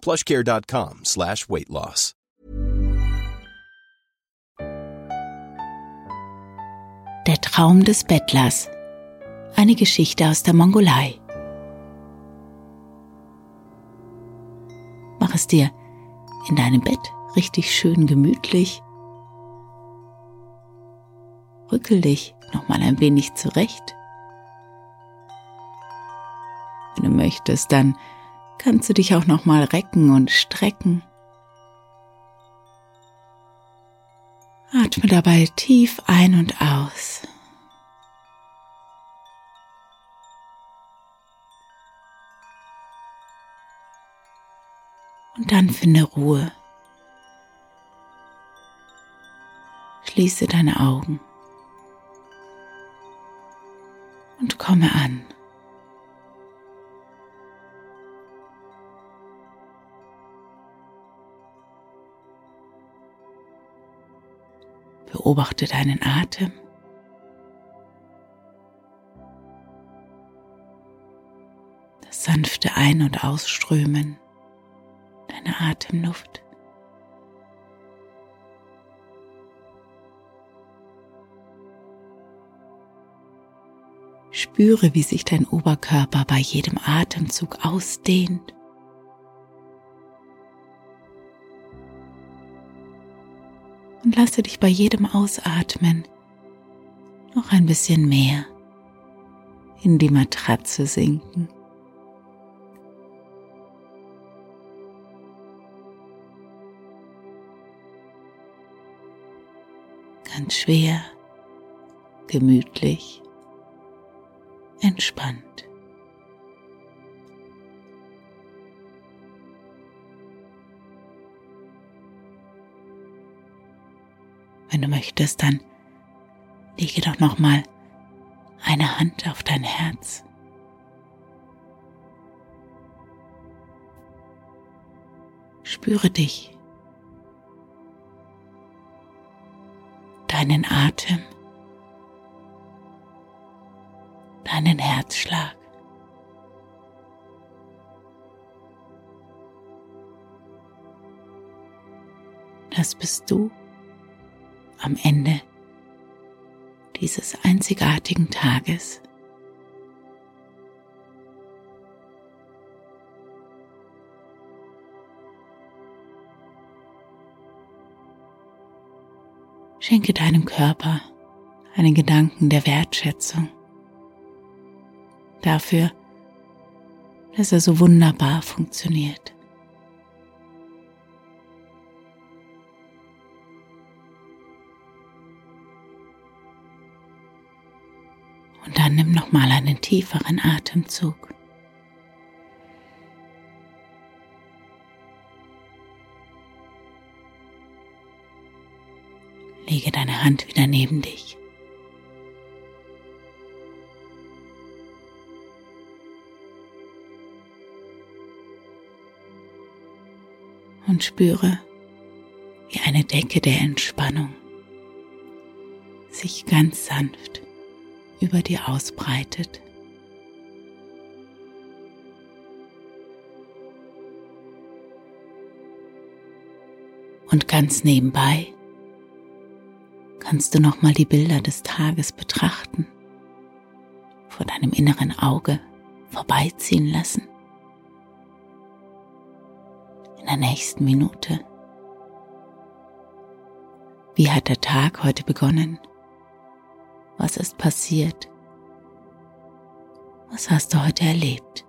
plushcare.com slash weight loss. Der Traum des Bettlers. Eine Geschichte aus der Mongolei. Mach es dir in deinem Bett richtig schön gemütlich. Rückel dich noch mal ein wenig zurecht. Wenn du möchtest, dann kannst du dich auch noch mal recken und strecken. Atme dabei tief ein und aus. Und dann finde Ruhe. Schließe deine Augen und komme an. Beobachte deinen Atem. Das sanfte Ein- und Ausströmen deiner Atemluft. Spüre, wie sich dein Oberkörper bei jedem Atemzug ausdehnt. Und lasse dich bei jedem Ausatmen noch ein bisschen mehr in die Matratze sinken. Ganz schwer, gemütlich, entspannt. Wenn du möchtest, dann lege doch noch mal eine Hand auf dein Herz. Spüre dich, deinen Atem, deinen Herzschlag. Das bist du am Ende dieses einzigartigen Tages. Schenke deinem Körper einen Gedanken der Wertschätzung dafür, dass er so wunderbar funktioniert. Nimm noch mal einen tieferen Atemzug. Lege deine Hand wieder neben dich. Und spüre, wie eine Decke der Entspannung sich ganz sanft über dir ausbreitet. Und ganz nebenbei kannst du noch mal die Bilder des Tages betrachten, vor deinem inneren Auge vorbeiziehen lassen. In der nächsten Minute Wie hat der Tag heute begonnen? Was ist passiert? Was hast du heute erlebt?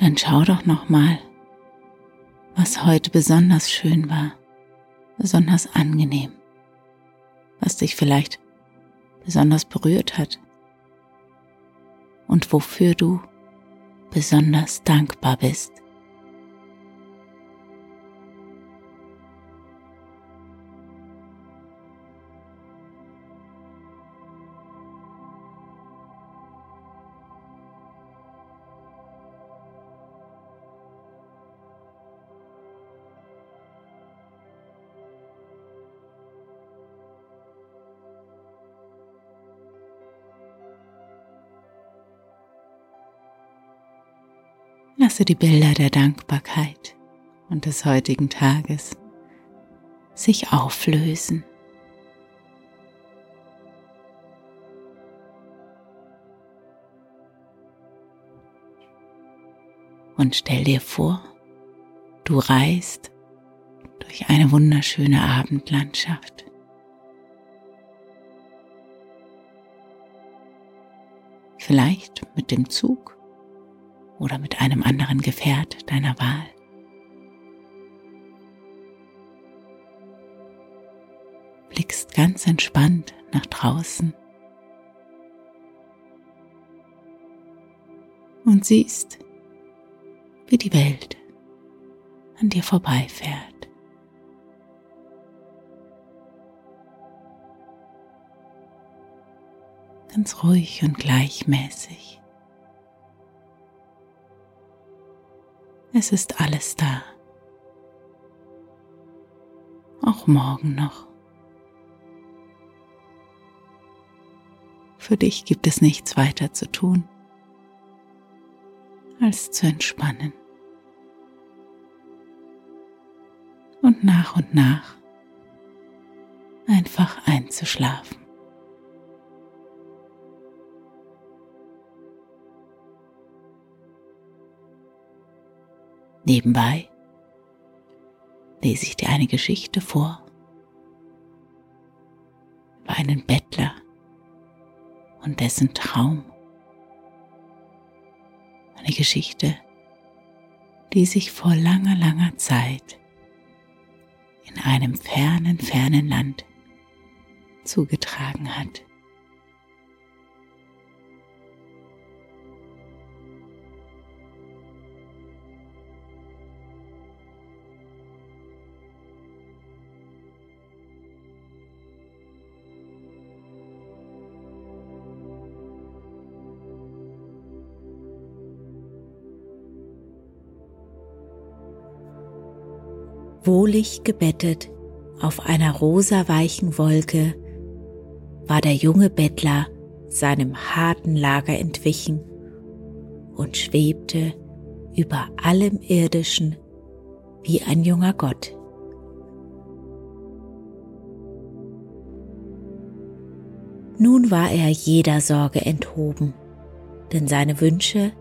Dann schau doch noch mal, was heute besonders schön war, besonders angenehm, was dich vielleicht besonders berührt hat und wofür du besonders dankbar bist. Lasse die Bilder der Dankbarkeit und des heutigen Tages sich auflösen. Und stell dir vor, du reist durch eine wunderschöne Abendlandschaft. Vielleicht mit dem Zug oder mit einem anderen Gefährt deiner Wahl. Blickst ganz entspannt nach draußen und siehst, wie die Welt an dir vorbeifährt. Ganz ruhig und gleichmäßig. Es ist alles da. Auch morgen noch. Für dich gibt es nichts weiter zu tun, als zu entspannen. Und nach und nach einfach einzuschlafen. Nebenbei lese ich dir eine Geschichte vor über einen Bettler und dessen Traum. Eine Geschichte, die sich vor langer, langer Zeit in einem fernen, fernen Land zugetragen hat. Wohlig gebettet auf einer rosaweichen Wolke war der junge Bettler seinem harten Lager entwichen und schwebte über allem Irdischen wie ein junger Gott. Nun war er jeder Sorge enthoben, denn seine Wünsche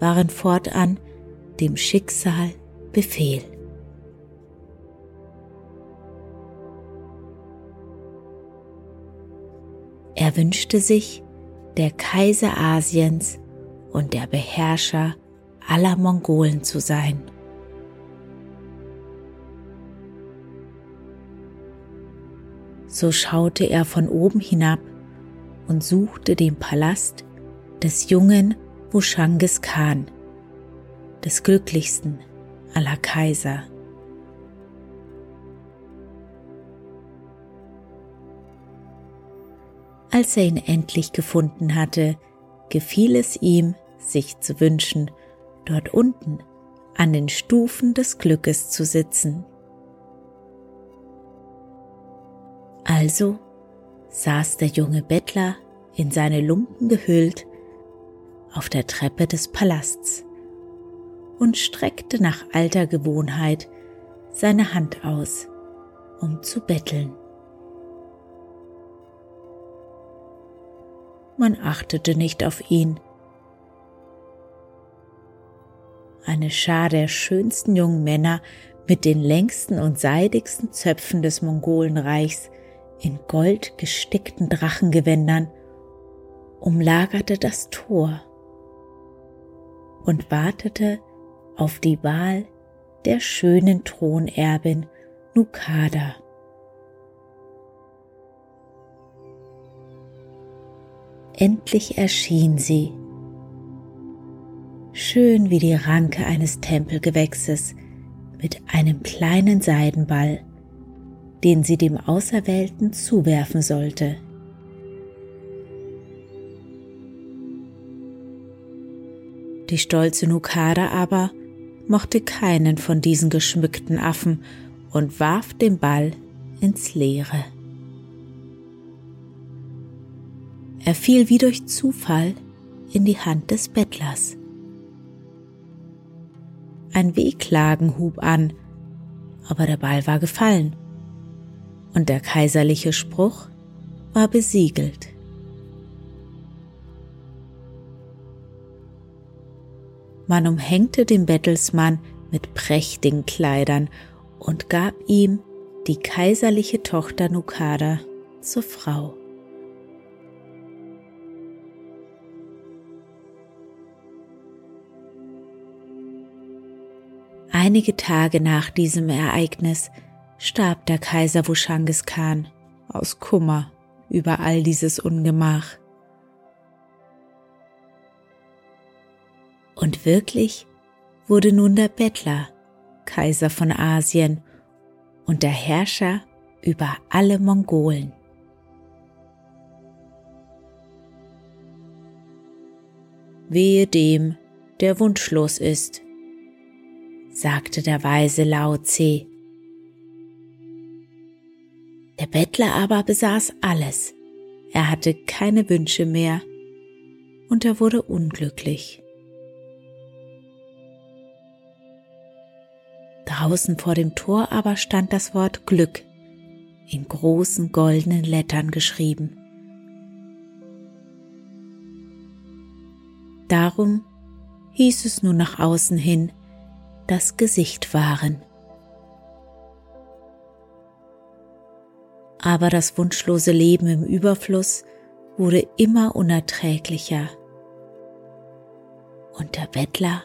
waren fortan dem Schicksal Befehl. Er wünschte sich, der Kaiser Asiens und der Beherrscher aller Mongolen zu sein. So schaute er von oben hinab und suchte den Palast des jungen Wushangis Khan, des glücklichsten aller Kaiser. Als er ihn endlich gefunden hatte, gefiel es ihm, sich zu wünschen, dort unten an den Stufen des Glückes zu sitzen. Also saß der junge Bettler in seine Lumpen gehüllt auf der Treppe des Palasts und streckte nach alter Gewohnheit seine Hand aus, um zu betteln. Man achtete nicht auf ihn. Eine Schar der schönsten jungen Männer mit den längsten und seidigsten Zöpfen des Mongolenreichs in gold gestickten Drachengewändern umlagerte das Tor und wartete auf die Wahl der schönen Thronerbin Nukada. Endlich erschien sie, schön wie die Ranke eines Tempelgewächses mit einem kleinen Seidenball den sie dem Auserwählten zuwerfen sollte. Die stolze Nukada aber mochte keinen von diesen geschmückten Affen und warf den Ball ins Leere. Er fiel wie durch Zufall in die Hand des Bettlers. Ein Wehklagen hub an, aber der Ball war gefallen und der kaiserliche Spruch war besiegelt. Man umhängte den Bettelsmann mit prächtigen Kleidern und gab ihm die kaiserliche Tochter Nukada zur Frau. Einige Tage nach diesem Ereignis starb der Kaiser Wushangis Khan aus Kummer über all dieses Ungemach. Und wirklich wurde nun der Bettler Kaiser von Asien und der Herrscher über alle Mongolen. Wehe dem, der wunschlos ist, sagte der weise Lao Tse der Bettler aber besaß alles. Er hatte keine Wünsche mehr und er wurde unglücklich. Draußen vor dem Tor aber stand das Wort Glück in großen goldenen Lettern geschrieben. Darum hieß es nun nach außen hin das Gesicht wahren. aber das wunschlose Leben im Überfluss wurde immer unerträglicher. Und der Bettler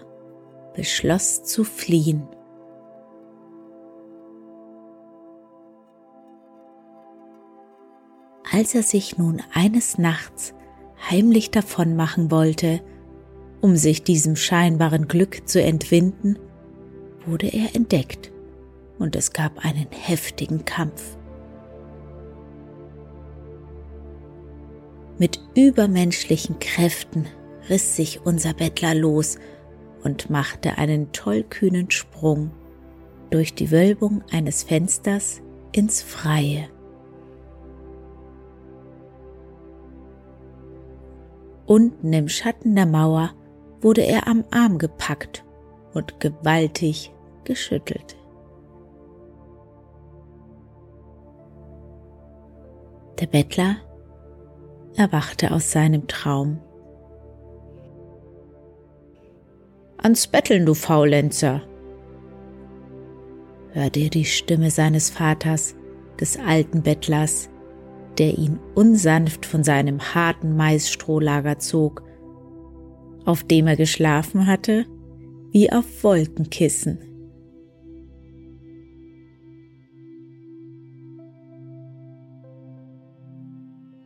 beschloss zu fliehen. Als er sich nun eines Nachts heimlich davonmachen wollte, um sich diesem scheinbaren Glück zu entwinden, wurde er entdeckt und es gab einen heftigen Kampf. Mit übermenschlichen Kräften riss sich unser Bettler los und machte einen tollkühnen Sprung durch die Wölbung eines Fensters ins Freie. Unten im Schatten der Mauer wurde er am Arm gepackt und gewaltig geschüttelt. Der Bettler erwachte aus seinem Traum. Ans Betteln, du Faulenzer! hörte er die Stimme seines Vaters, des alten Bettlers, der ihn unsanft von seinem harten Maisstrohlager zog, auf dem er geschlafen hatte, wie auf Wolkenkissen.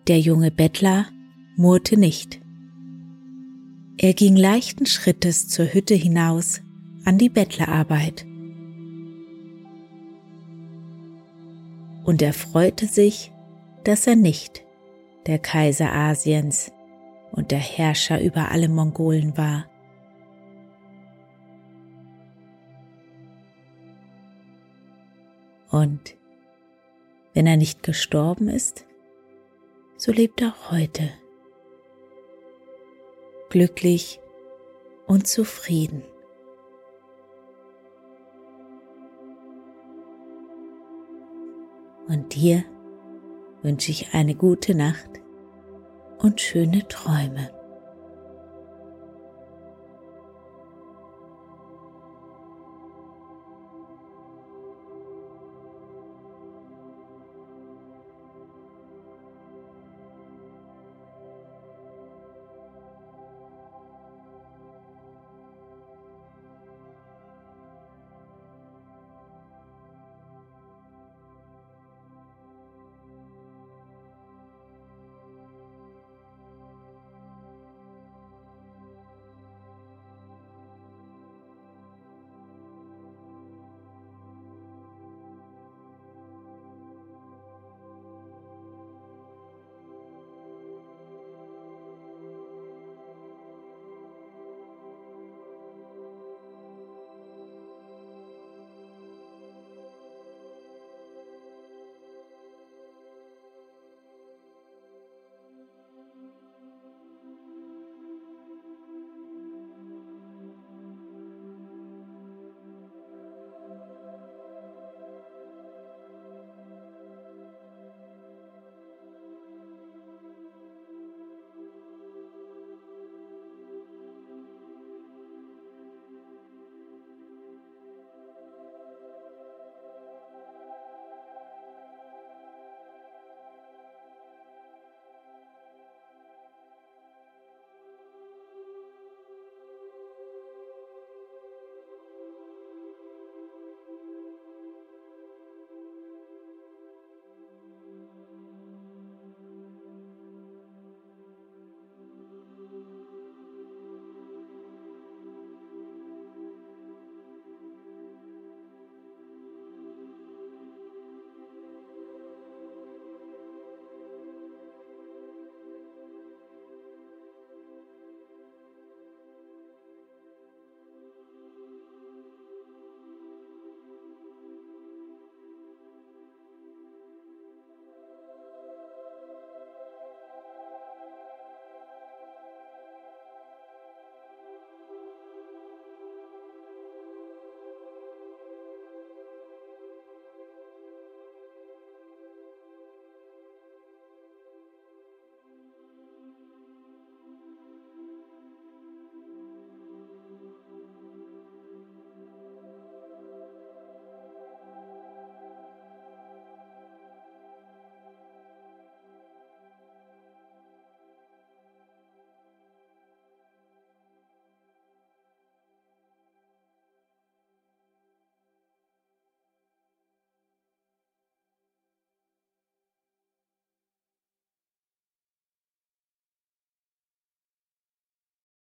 Der junge Bettler murrte nicht. Er ging leichten Schrittes zur Hütte hinaus an die Bettlerarbeit. Und er freute sich, dass er nicht der Kaiser Asiens und der Herrscher über alle Mongolen war. Und wenn er nicht gestorben ist, so lebt er heute glücklich und zufrieden. Und dir wünsche ich eine gute Nacht und schöne Träume.